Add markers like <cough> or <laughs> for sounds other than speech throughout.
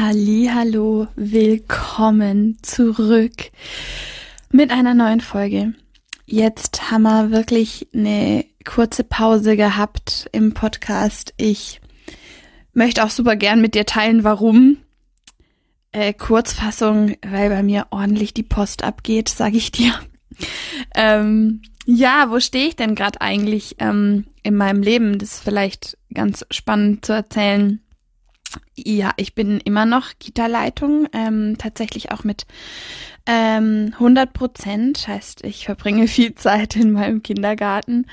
Hallo, willkommen zurück mit einer neuen Folge. Jetzt haben wir wirklich eine kurze Pause gehabt im Podcast. Ich möchte auch super gern mit dir teilen, warum. Äh, Kurzfassung, weil bei mir ordentlich die Post abgeht, sage ich dir. Ähm, ja, wo stehe ich denn gerade eigentlich ähm, in meinem Leben? Das ist vielleicht ganz spannend zu erzählen. Ja, ich bin immer noch Kita-Leitung, ähm, tatsächlich auch mit ähm, 100 Prozent. Heißt, ich verbringe <laughs> viel Zeit in meinem Kindergarten.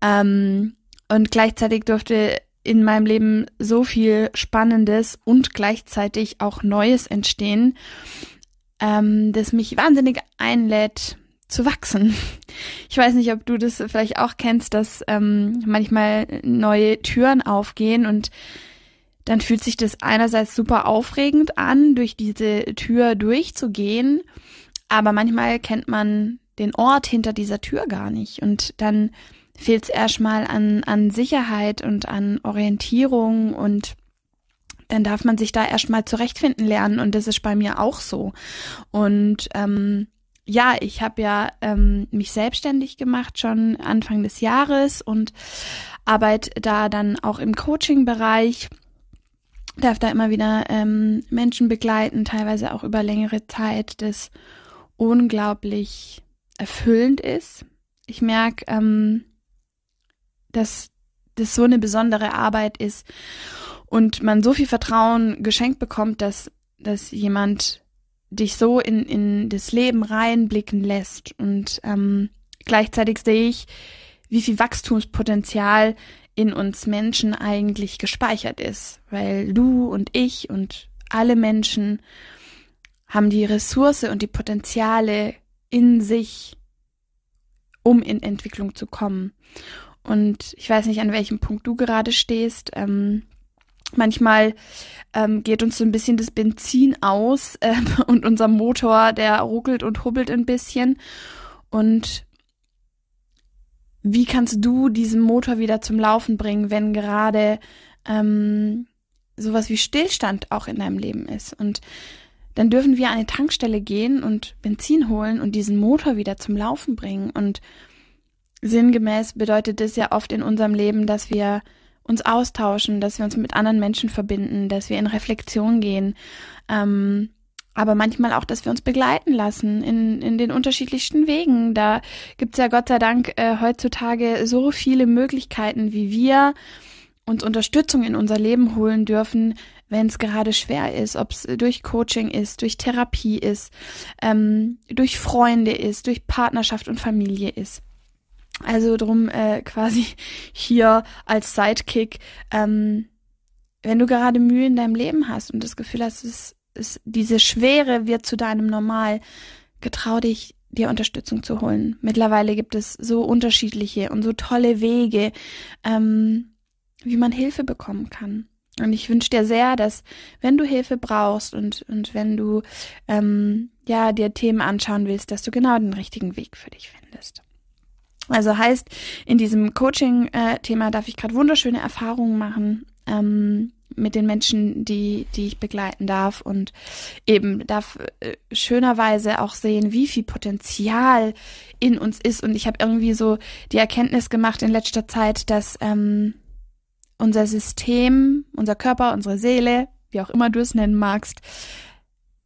Ähm, und gleichzeitig durfte in meinem Leben so viel Spannendes und gleichzeitig auch Neues entstehen, ähm, das mich wahnsinnig einlädt zu wachsen. <laughs> Ich weiß nicht, ob du das vielleicht auch kennst, dass ähm, manchmal neue Türen aufgehen und dann fühlt sich das einerseits super aufregend an, durch diese Tür durchzugehen, aber manchmal kennt man den Ort hinter dieser Tür gar nicht und dann fehlt es erstmal an, an Sicherheit und an Orientierung und dann darf man sich da erstmal zurechtfinden lernen und das ist bei mir auch so. Und ähm, ja, ich habe ja ähm, mich selbstständig gemacht schon Anfang des Jahres und arbeite da dann auch im Coaching-Bereich, darf da immer wieder ähm, Menschen begleiten, teilweise auch über längere Zeit, das unglaublich erfüllend ist. Ich merke, ähm, dass das so eine besondere Arbeit ist und man so viel Vertrauen geschenkt bekommt, dass, dass jemand dich so in, in das Leben reinblicken lässt. Und ähm, gleichzeitig sehe ich, wie viel Wachstumspotenzial in uns Menschen eigentlich gespeichert ist, weil du und ich und alle Menschen haben die Ressource und die Potenziale in sich, um in Entwicklung zu kommen. Und ich weiß nicht, an welchem Punkt du gerade stehst. Ähm, manchmal ähm, geht uns so ein bisschen das Benzin aus <laughs> äh, und unser Motor, der ruckelt und hubbelt ein bisschen. Und wie kannst du diesen Motor wieder zum Laufen bringen, wenn gerade ähm, sowas wie Stillstand auch in deinem Leben ist? Und dann dürfen wir an eine Tankstelle gehen und Benzin holen und diesen Motor wieder zum Laufen bringen. Und sinngemäß bedeutet das ja oft in unserem Leben, dass wir uns austauschen, dass wir uns mit anderen Menschen verbinden, dass wir in Reflexion gehen, ähm, aber manchmal auch, dass wir uns begleiten lassen in, in den unterschiedlichsten Wegen. Da gibt's ja Gott sei Dank äh, heutzutage so viele Möglichkeiten, wie wir uns Unterstützung in unser Leben holen dürfen, wenn es gerade schwer ist, ob es durch Coaching ist, durch Therapie ist, ähm, durch Freunde ist, durch Partnerschaft und Familie ist. Also drum äh, quasi <laughs> hier als Sidekick, ähm, wenn du gerade Mühe in deinem Leben hast und das Gefühl hast, es, es, diese Schwere wird zu deinem Normal, getrau dich, dir Unterstützung zu holen. Mittlerweile gibt es so unterschiedliche und so tolle Wege, ähm, wie man Hilfe bekommen kann. Und ich wünsche dir sehr, dass wenn du Hilfe brauchst und, und wenn du ähm, ja dir Themen anschauen willst, dass du genau den richtigen Weg für dich findest. Also heißt, in diesem Coaching-Thema darf ich gerade wunderschöne Erfahrungen machen ähm, mit den Menschen, die, die ich begleiten darf und eben darf äh, schönerweise auch sehen, wie viel Potenzial in uns ist. Und ich habe irgendwie so die Erkenntnis gemacht in letzter Zeit, dass ähm, unser System, unser Körper, unsere Seele, wie auch immer du es nennen magst,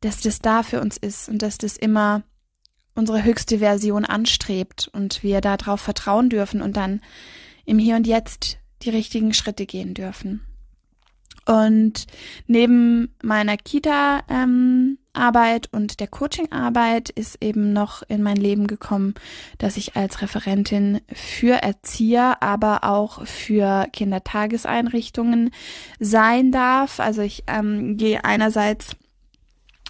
dass das da für uns ist und dass das immer unsere höchste Version anstrebt und wir darauf vertrauen dürfen und dann im Hier und Jetzt die richtigen Schritte gehen dürfen. Und neben meiner Kita ähm, und der Coaching-Arbeit ist eben noch in mein Leben gekommen, dass ich als Referentin für Erzieher, aber auch für Kindertageseinrichtungen sein darf. Also ich ähm, gehe einerseits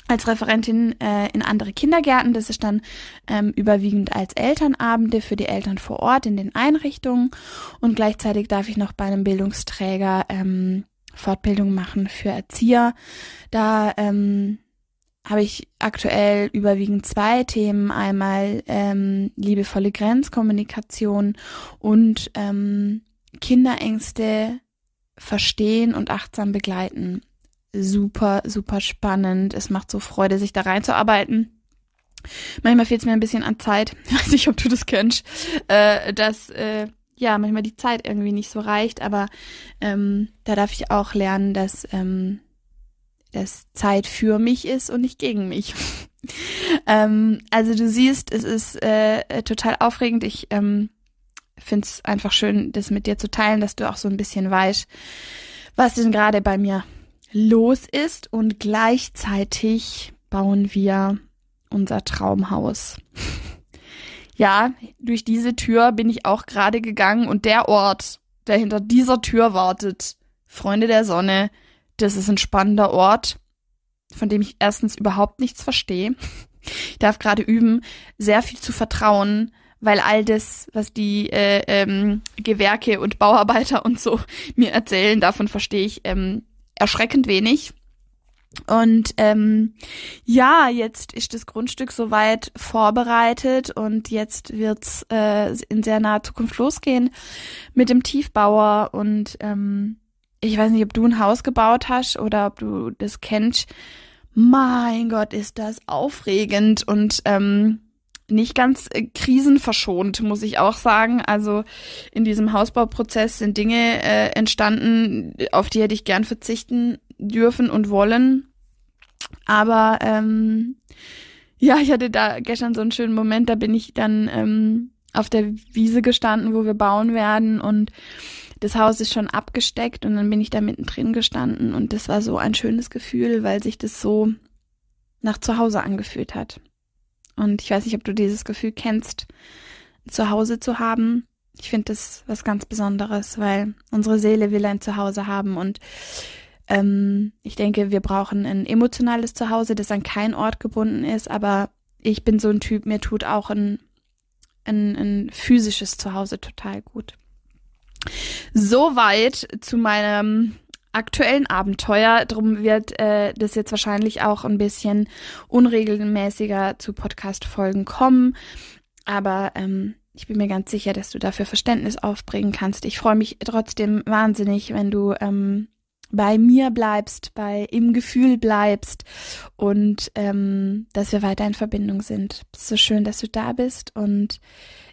als Referentin äh, in andere Kindergärten. Das ist dann ähm, überwiegend als Elternabende für die Eltern vor Ort in den Einrichtungen. Und gleichzeitig darf ich noch bei einem Bildungsträger ähm, Fortbildung machen für Erzieher. Da ähm, habe ich aktuell überwiegend zwei Themen. Einmal ähm, liebevolle Grenzkommunikation und ähm, Kinderängste verstehen und achtsam begleiten. Super, super spannend. Es macht so Freude, sich da reinzuarbeiten. Manchmal fehlt es mir ein bisschen an Zeit. Ich <laughs> weiß nicht, ob du das kennst, äh, dass äh, ja manchmal die Zeit irgendwie nicht so reicht, aber ähm, da darf ich auch lernen, dass ähm, dass Zeit für mich ist und nicht gegen mich. <laughs> ähm, also du siehst, es ist äh, total aufregend. Ich ähm, finde es einfach schön, das mit dir zu teilen, dass du auch so ein bisschen weißt, was denn gerade bei mir los ist. Und gleichzeitig bauen wir unser Traumhaus. <laughs> ja, durch diese Tür bin ich auch gerade gegangen und der Ort, der hinter dieser Tür wartet, Freunde der Sonne, das ist ein spannender Ort, von dem ich erstens überhaupt nichts verstehe. Ich darf gerade üben, sehr viel zu vertrauen, weil all das, was die äh, ähm, Gewerke und Bauarbeiter und so <laughs> mir erzählen, davon verstehe ich ähm, erschreckend wenig. Und ähm, ja, jetzt ist das Grundstück soweit vorbereitet und jetzt wird's äh, in sehr naher Zukunft losgehen mit dem Tiefbauer und ähm, ich weiß nicht, ob du ein Haus gebaut hast oder ob du das kennst. Mein Gott, ist das aufregend und ähm, nicht ganz äh, krisenverschont, muss ich auch sagen. Also in diesem Hausbauprozess sind Dinge äh, entstanden, auf die hätte ich gern verzichten dürfen und wollen. Aber ähm, ja, ich hatte da gestern so einen schönen Moment, da bin ich dann ähm, auf der Wiese gestanden, wo wir bauen werden und das Haus ist schon abgesteckt und dann bin ich da mittendrin gestanden und das war so ein schönes Gefühl, weil sich das so nach Zuhause angefühlt hat. Und ich weiß nicht, ob du dieses Gefühl kennst, zu Hause zu haben. Ich finde das was ganz Besonderes, weil unsere Seele will ein Zuhause haben und ähm, ich denke, wir brauchen ein emotionales Zuhause, das an keinen Ort gebunden ist, aber ich bin so ein Typ, mir tut auch ein, ein, ein physisches Zuhause total gut. Soweit zu meinem aktuellen Abenteuer. Drum wird äh, das jetzt wahrscheinlich auch ein bisschen unregelmäßiger zu Podcast-Folgen kommen. Aber ähm, ich bin mir ganz sicher, dass du dafür Verständnis aufbringen kannst. Ich freue mich trotzdem wahnsinnig, wenn du ähm, bei mir bleibst, bei im Gefühl bleibst und ähm, dass wir weiter in Verbindung sind. So schön, dass du da bist und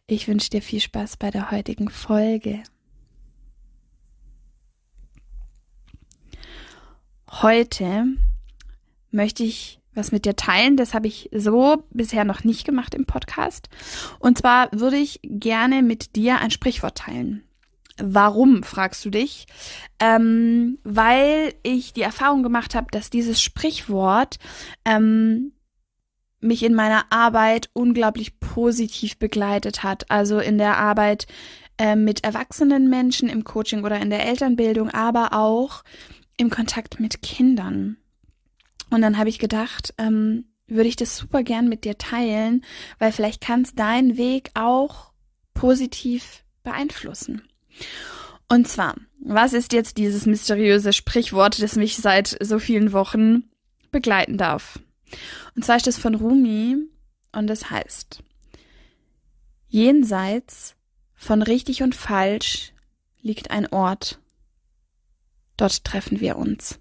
ich wünsche dir viel Spaß bei der heutigen Folge. Heute möchte ich was mit dir teilen. Das habe ich so bisher noch nicht gemacht im Podcast. Und zwar würde ich gerne mit dir ein Sprichwort teilen. Warum, fragst du dich? Ähm, weil ich die Erfahrung gemacht habe, dass dieses Sprichwort ähm, mich in meiner Arbeit unglaublich positiv begleitet hat. Also in der Arbeit äh, mit erwachsenen Menschen im Coaching oder in der Elternbildung, aber auch im Kontakt mit Kindern. Und dann habe ich gedacht, ähm, würde ich das super gern mit dir teilen, weil vielleicht kann es deinen Weg auch positiv beeinflussen. Und zwar, was ist jetzt dieses mysteriöse Sprichwort, das mich seit so vielen Wochen begleiten darf? Und zwar ist es von Rumi und es heißt, jenseits von richtig und falsch liegt ein Ort, Dort treffen wir uns.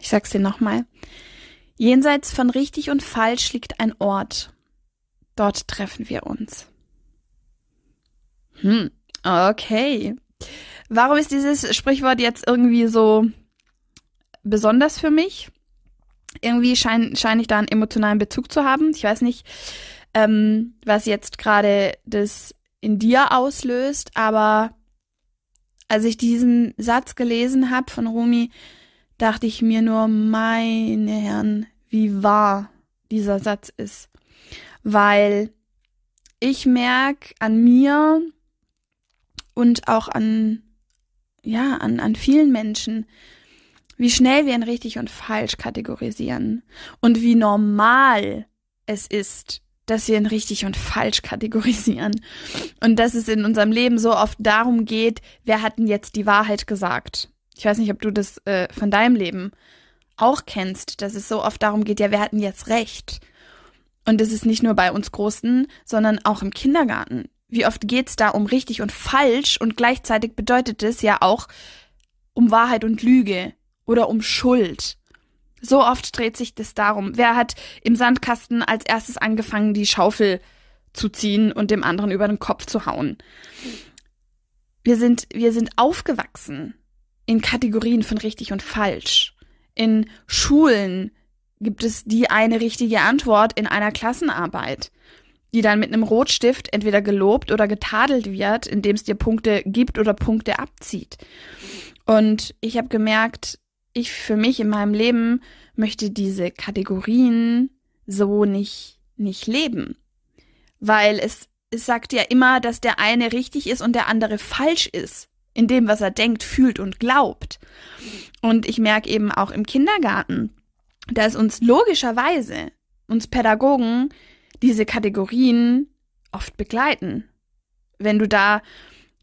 Ich sag's dir nochmal. Jenseits von richtig und falsch liegt ein Ort. Dort treffen wir uns. Hm, okay. Warum ist dieses Sprichwort jetzt irgendwie so besonders für mich? Irgendwie scheine schein ich da einen emotionalen Bezug zu haben. Ich weiß nicht, ähm, was jetzt gerade das in dir auslöst, aber als ich diesen Satz gelesen habe von Rumi, dachte ich mir nur, meine Herren, wie wahr dieser Satz ist. Weil ich merke an mir und auch an, ja, an, an vielen Menschen, wie schnell wir in richtig und falsch kategorisieren und wie normal es ist, dass wir in richtig und falsch kategorisieren und dass es in unserem Leben so oft darum geht, wer hat denn jetzt die Wahrheit gesagt. Ich weiß nicht, ob du das äh, von deinem Leben auch kennst, dass es so oft darum geht, ja, wer hat denn jetzt recht? Und es ist nicht nur bei uns Großen, sondern auch im Kindergarten. Wie oft geht's da um richtig und falsch und gleichzeitig bedeutet es ja auch um Wahrheit und Lüge oder um Schuld. So oft dreht sich das darum. Wer hat im Sandkasten als erstes angefangen, die Schaufel zu ziehen und dem anderen über den Kopf zu hauen? Wir sind, wir sind aufgewachsen in Kategorien von richtig und falsch. In Schulen gibt es die eine richtige Antwort in einer Klassenarbeit, die dann mit einem Rotstift entweder gelobt oder getadelt wird, indem es dir Punkte gibt oder Punkte abzieht. Und ich habe gemerkt, ich für mich in meinem Leben möchte diese Kategorien so nicht, nicht leben. Weil es, es sagt ja immer, dass der eine richtig ist und der andere falsch ist. In dem, was er denkt, fühlt und glaubt. Und ich merke eben auch im Kindergarten, dass uns logischerweise, uns Pädagogen, diese Kategorien oft begleiten. Wenn du da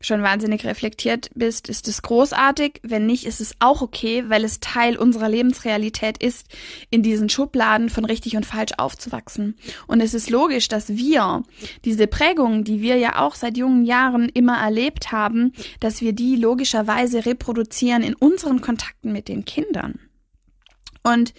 schon wahnsinnig reflektiert bist, ist es großartig. Wenn nicht, ist es auch okay, weil es Teil unserer Lebensrealität ist, in diesen Schubladen von richtig und falsch aufzuwachsen. Und es ist logisch, dass wir diese Prägungen, die wir ja auch seit jungen Jahren immer erlebt haben, dass wir die logischerweise reproduzieren in unseren Kontakten mit den Kindern. Und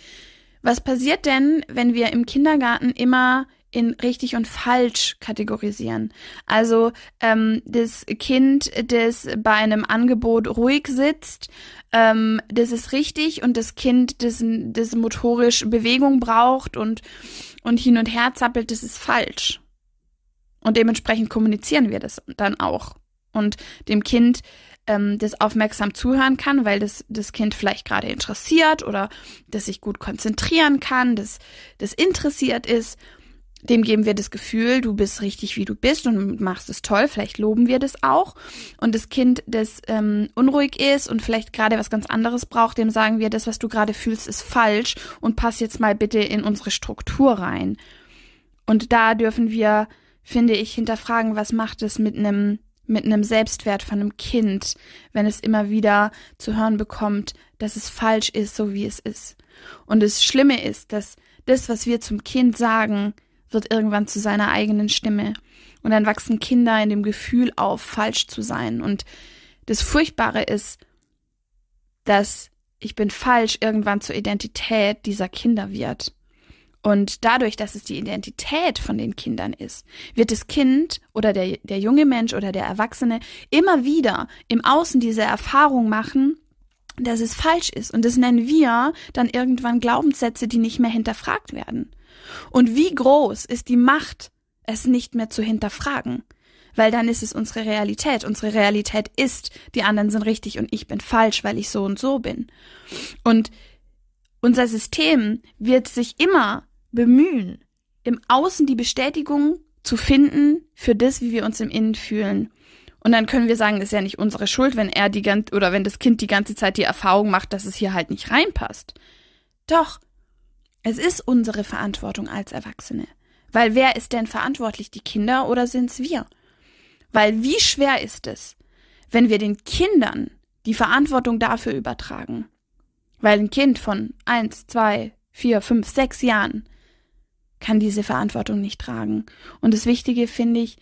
was passiert denn, wenn wir im Kindergarten immer in richtig und falsch kategorisieren. Also ähm, das Kind, das bei einem Angebot ruhig sitzt, ähm, das ist richtig und das Kind, das, das motorisch Bewegung braucht und, und hin und her zappelt, das ist falsch. Und dementsprechend kommunizieren wir das dann auch. Und dem Kind, ähm, das aufmerksam zuhören kann, weil das, das Kind vielleicht gerade interessiert oder das sich gut konzentrieren kann, das, das interessiert ist dem geben wir das Gefühl, du bist richtig, wie du bist und machst es toll. Vielleicht loben wir das auch. Und das Kind, das ähm, unruhig ist und vielleicht gerade was ganz anderes braucht, dem sagen wir, das, was du gerade fühlst, ist falsch und pass jetzt mal bitte in unsere Struktur rein. Und da dürfen wir, finde ich, hinterfragen, was macht es mit einem mit einem Selbstwert von einem Kind, wenn es immer wieder zu hören bekommt, dass es falsch ist, so wie es ist. Und das Schlimme ist, dass das, was wir zum Kind sagen, wird irgendwann zu seiner eigenen Stimme. Und dann wachsen Kinder in dem Gefühl auf, falsch zu sein. Und das Furchtbare ist, dass ich bin falsch irgendwann zur Identität dieser Kinder wird. Und dadurch, dass es die Identität von den Kindern ist, wird das Kind oder der, der junge Mensch oder der Erwachsene immer wieder im Außen diese Erfahrung machen, dass es falsch ist. Und das nennen wir dann irgendwann Glaubenssätze, die nicht mehr hinterfragt werden. Und wie groß ist die Macht, es nicht mehr zu hinterfragen? Weil dann ist es unsere Realität. Unsere Realität ist, die anderen sind richtig und ich bin falsch, weil ich so und so bin. Und unser System wird sich immer bemühen, im Außen die Bestätigung zu finden für das, wie wir uns im Innen fühlen. Und dann können wir sagen, ist ja nicht unsere Schuld, wenn er die ganze oder wenn das Kind die ganze Zeit die Erfahrung macht, dass es hier halt nicht reinpasst. Doch, es ist unsere Verantwortung als Erwachsene. Weil wer ist denn verantwortlich, die Kinder oder sind's wir? Weil wie schwer ist es, wenn wir den Kindern die Verantwortung dafür übertragen? Weil ein Kind von eins, zwei, vier, fünf, sechs Jahren kann diese Verantwortung nicht tragen. Und das Wichtige finde ich,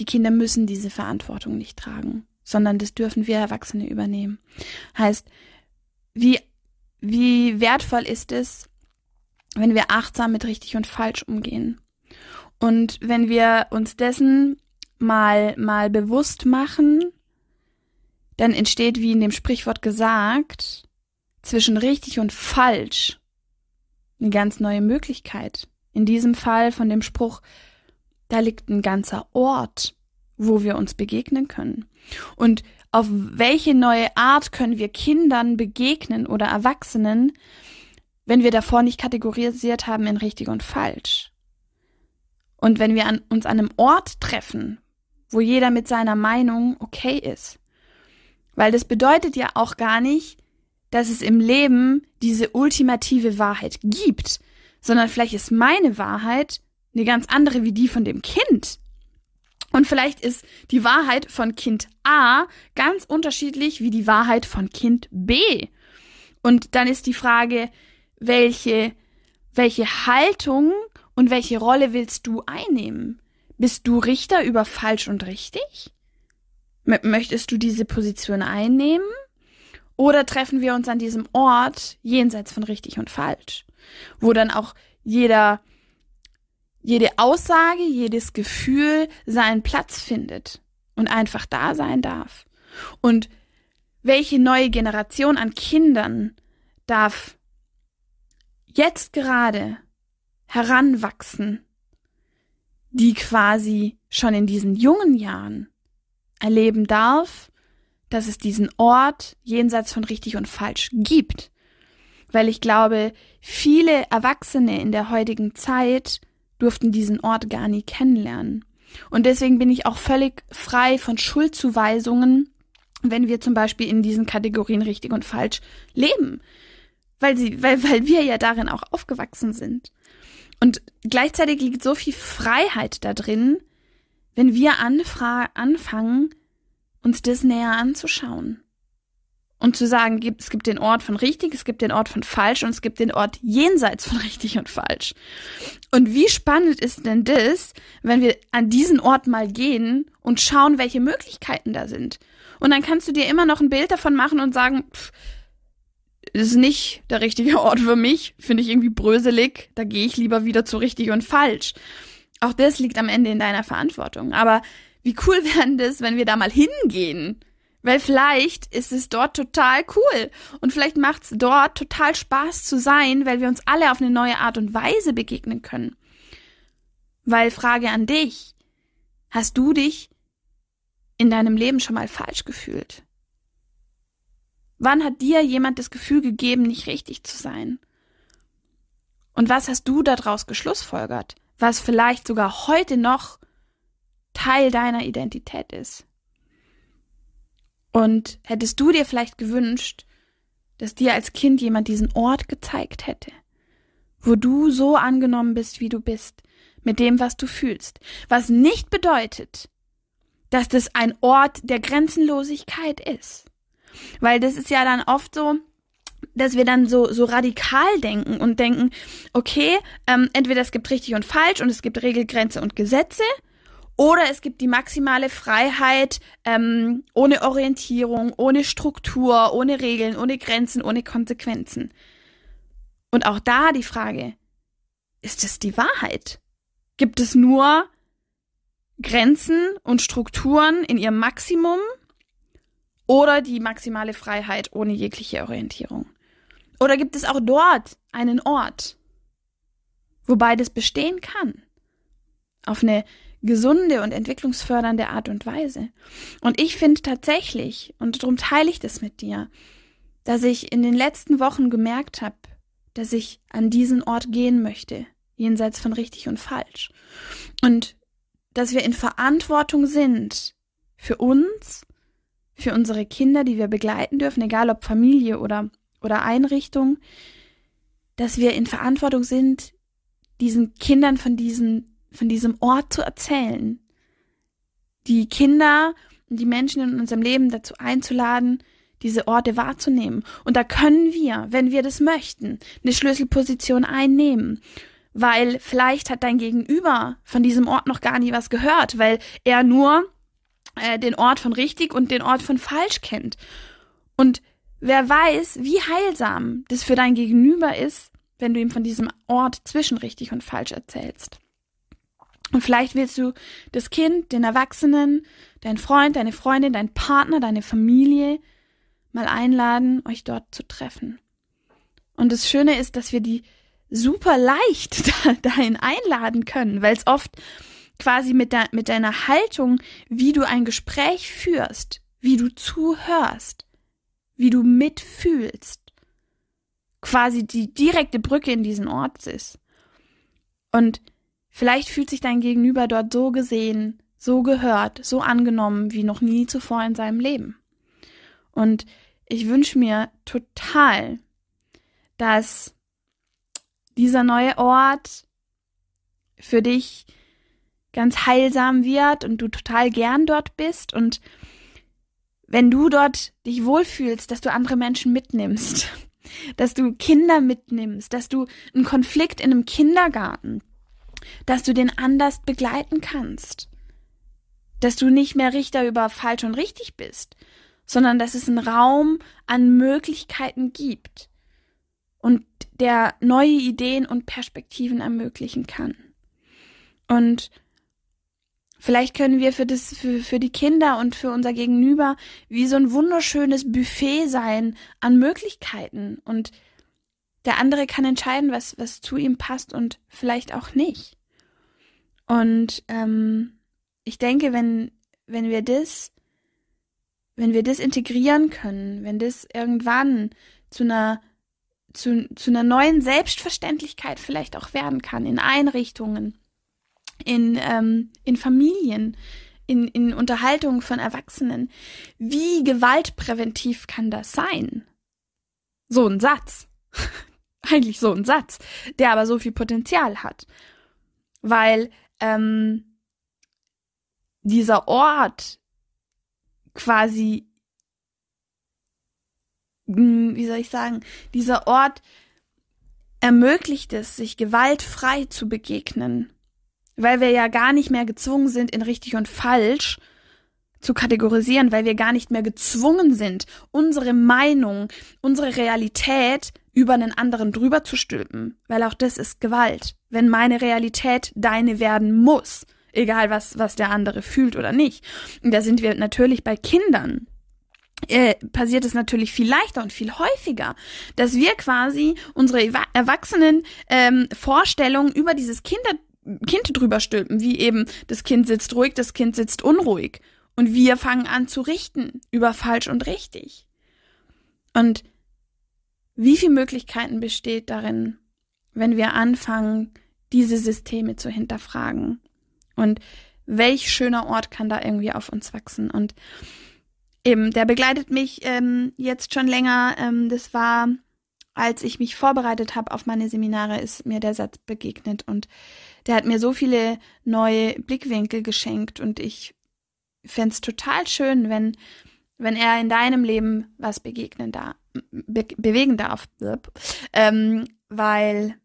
die Kinder müssen diese Verantwortung nicht tragen, sondern das dürfen wir Erwachsene übernehmen. Heißt, wie, wie wertvoll ist es, wenn wir achtsam mit richtig und falsch umgehen. Und wenn wir uns dessen mal, mal bewusst machen, dann entsteht, wie in dem Sprichwort gesagt, zwischen richtig und falsch eine ganz neue Möglichkeit. In diesem Fall von dem Spruch, da liegt ein ganzer Ort, wo wir uns begegnen können. Und auf welche neue Art können wir Kindern begegnen oder Erwachsenen, wenn wir davor nicht kategorisiert haben in richtig und falsch. Und wenn wir an, uns an einem Ort treffen, wo jeder mit seiner Meinung okay ist. Weil das bedeutet ja auch gar nicht, dass es im Leben diese ultimative Wahrheit gibt, sondern vielleicht ist meine Wahrheit eine ganz andere wie die von dem Kind. Und vielleicht ist die Wahrheit von Kind A ganz unterschiedlich wie die Wahrheit von Kind B. Und dann ist die Frage, welche, welche Haltung und welche Rolle willst du einnehmen? Bist du Richter über falsch und richtig? Möchtest du diese Position einnehmen? Oder treffen wir uns an diesem Ort jenseits von richtig und falsch, wo dann auch jeder, jede Aussage, jedes Gefühl seinen Platz findet und einfach da sein darf? Und welche neue Generation an Kindern darf jetzt gerade heranwachsen, die quasi schon in diesen jungen Jahren erleben darf, dass es diesen Ort jenseits von richtig und falsch gibt. Weil ich glaube, viele Erwachsene in der heutigen Zeit durften diesen Ort gar nie kennenlernen. Und deswegen bin ich auch völlig frei von Schuldzuweisungen, wenn wir zum Beispiel in diesen Kategorien richtig und falsch leben. Weil sie, weil, weil wir ja darin auch aufgewachsen sind. Und gleichzeitig liegt so viel Freiheit da drin, wenn wir anfangen, uns das näher anzuschauen. Und zu sagen, es gibt den Ort von richtig, es gibt den Ort von falsch und es gibt den Ort jenseits von <laughs> richtig und falsch. Und wie spannend ist denn das, wenn wir an diesen Ort mal gehen und schauen, welche Möglichkeiten da sind. Und dann kannst du dir immer noch ein Bild davon machen und sagen, pff, ist nicht der richtige <laughs> Ort für mich, finde ich irgendwie bröselig, da gehe ich lieber wieder zu richtig und falsch. Auch das liegt am Ende in deiner Verantwortung. Aber wie cool <laughs> wäre das, wenn wir da mal hingehen? Weil vielleicht ist es dort total cool und vielleicht macht es dort total Spaß zu sein, weil wir uns alle auf eine neue Art und Weise begegnen können. Weil Frage an dich, hast du dich in deinem Leben schon mal falsch gefühlt? Wann hat dir jemand das Gefühl gegeben, nicht richtig zu sein? Und was hast du daraus geschlussfolgert, was vielleicht sogar heute noch Teil deiner Identität ist? Und hättest du dir vielleicht gewünscht, dass dir als Kind jemand diesen Ort gezeigt hätte, wo du so angenommen bist, wie du bist, mit dem, was du fühlst, was nicht bedeutet, dass das ein Ort der Grenzenlosigkeit ist. Weil das ist ja dann oft so, dass wir dann so, so radikal denken und denken, okay, ähm, entweder es gibt richtig und falsch und es gibt Regelgrenze und Gesetze, oder es gibt die maximale Freiheit ähm, ohne Orientierung, ohne Struktur, ohne Regeln, ohne Grenzen, ohne Konsequenzen. Und auch da die Frage, ist es die Wahrheit? Gibt es nur Grenzen und Strukturen in ihrem Maximum oder die maximale Freiheit ohne jegliche Orientierung? Oder gibt es auch dort einen Ort, wo beides bestehen kann? Auf eine gesunde und entwicklungsfördernde Art und Weise. Und ich finde tatsächlich, und darum teile ich das mit dir, dass ich in den letzten Wochen gemerkt habe, dass ich an diesen Ort gehen möchte, jenseits von richtig und falsch. Und dass wir in Verantwortung sind für uns für unsere Kinder, die wir begleiten dürfen, egal ob Familie oder, oder Einrichtung, dass wir in Verantwortung sind, diesen Kindern von, diesen, von diesem Ort zu erzählen. Die Kinder und die Menschen in unserem Leben dazu einzuladen, diese Orte wahrzunehmen. Und da können wir, wenn wir das möchten, eine Schlüsselposition einnehmen. Weil vielleicht hat dein Gegenüber von diesem Ort noch gar nie was gehört, weil er nur äh, den Ort von richtig und den Ort von falsch kennt. Und wer weiß, wie heilsam das für dein Gegenüber ist, wenn du ihm von diesem Ort zwischen richtig und falsch erzählst. Und vielleicht willst du das Kind, den Erwachsenen, dein Freund, deine Freundin, dein Partner, deine Familie mal einladen, euch dort zu treffen. Und das Schöne ist, dass wir die super leicht <laughs> dahin einladen können, weil es oft quasi mit, de mit deiner Haltung, wie du ein Gespräch führst, wie du zuhörst, wie du mitfühlst, quasi die direkte Brücke in diesen Ort ist. Und vielleicht fühlt sich dein Gegenüber dort so gesehen, so gehört, so angenommen wie noch nie zuvor in seinem Leben. Und ich wünsche mir total, dass dieser neue Ort für dich ganz heilsam wird und du total gern dort bist und wenn du dort dich wohlfühlst, dass du andere Menschen mitnimmst, <laughs> dass du Kinder mitnimmst, dass du einen Konflikt in einem Kindergarten, dass du den anders begleiten kannst, dass du nicht mehr Richter über falsch und richtig bist, sondern dass es einen Raum an Möglichkeiten gibt und der neue Ideen und Perspektiven ermöglichen kann. Und vielleicht können wir für das, für, für die Kinder und für unser Gegenüber wie so ein wunderschönes Buffet sein an Möglichkeiten und der andere kann entscheiden, was, was zu ihm passt und vielleicht auch nicht. Und ähm, ich denke, wenn, wenn wir das, wenn wir das integrieren können, wenn das irgendwann zu einer zu, zu einer neuen Selbstverständlichkeit vielleicht auch werden kann in Einrichtungen, in, ähm, in Familien, in, in Unterhaltungen von Erwachsenen. Wie gewaltpräventiv kann das sein? So ein Satz. <laughs> Eigentlich so ein Satz, der aber so viel Potenzial hat. Weil ähm, dieser Ort quasi, hm, wie soll ich sagen, dieser Ort ermöglicht es, sich gewaltfrei zu begegnen, weil wir ja gar nicht mehr gezwungen sind, in richtig und falsch zu kategorisieren, weil wir gar nicht mehr gezwungen sind, unsere Meinung, unsere Realität über einen anderen drüber zu stülpen, weil auch das ist Gewalt. Wenn meine Realität deine werden muss, egal was, was der andere fühlt oder nicht. Und da sind wir natürlich bei Kindern. Äh, passiert es natürlich viel leichter und viel häufiger, dass wir quasi unsere erwachsenen ähm, Vorstellungen über dieses Kinder, Kind drüber stülpen, wie eben das Kind sitzt ruhig, das Kind sitzt unruhig. Und wir fangen an zu richten über falsch und richtig. Und wie viele Möglichkeiten besteht darin, wenn wir anfangen, diese Systeme zu hinterfragen und welch schöner Ort kann da irgendwie auf uns wachsen. Und eben, der begleitet mich ähm, jetzt schon länger. Ähm, das war, als ich mich vorbereitet habe auf meine Seminare, ist mir der Satz begegnet. Und der hat mir so viele neue Blickwinkel geschenkt. Und ich fände es total schön, wenn, wenn er in deinem Leben was begegnen da, be bewegen darf. Ähm, weil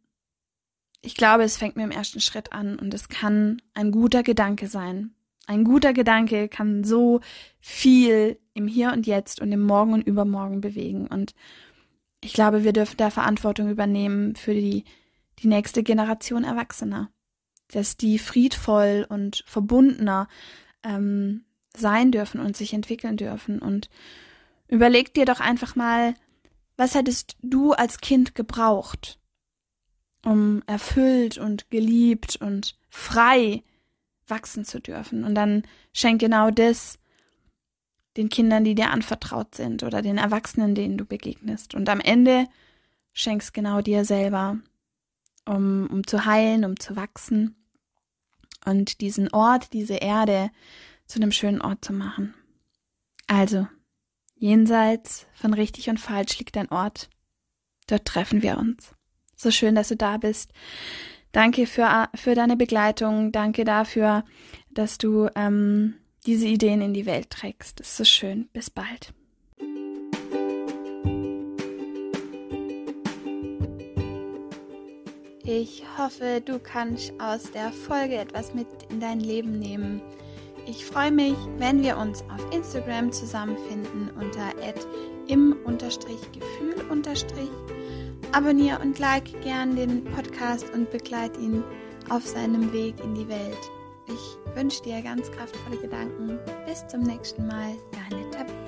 ich glaube, es fängt mir im ersten Schritt an und es kann ein guter Gedanke sein. Ein guter Gedanke kann so viel im Hier und Jetzt und im Morgen und Übermorgen bewegen. Und ich glaube, wir dürfen da Verantwortung übernehmen für die, die nächste Generation Erwachsener. Dass die friedvoll und verbundener ähm, sein dürfen und sich entwickeln dürfen. Und überleg dir doch einfach mal, was hättest du als Kind gebraucht? um erfüllt und geliebt und frei wachsen zu dürfen. Und dann schenk genau das den Kindern, die dir anvertraut sind oder den Erwachsenen, denen du begegnest. Und am Ende schenkst genau dir selber, um, um zu heilen, um zu wachsen und diesen Ort, diese Erde zu einem schönen Ort zu machen. Also, jenseits von richtig und falsch liegt ein Ort. Dort treffen wir uns. So schön, dass du da bist. Danke für, für deine Begleitung. Danke dafür, dass du ähm, diese Ideen in die Welt trägst. Das ist so schön. Bis bald. Ich hoffe, du kannst aus der Folge etwas mit in dein Leben nehmen. Ich freue mich, wenn wir uns auf Instagram zusammenfinden unter im-gefühl- Abonniere und like gern den Podcast und begleite ihn auf seinem Weg in die Welt. Ich wünsche dir ganz kraftvolle Gedanken. Bis zum nächsten Mal, deine Tabitha.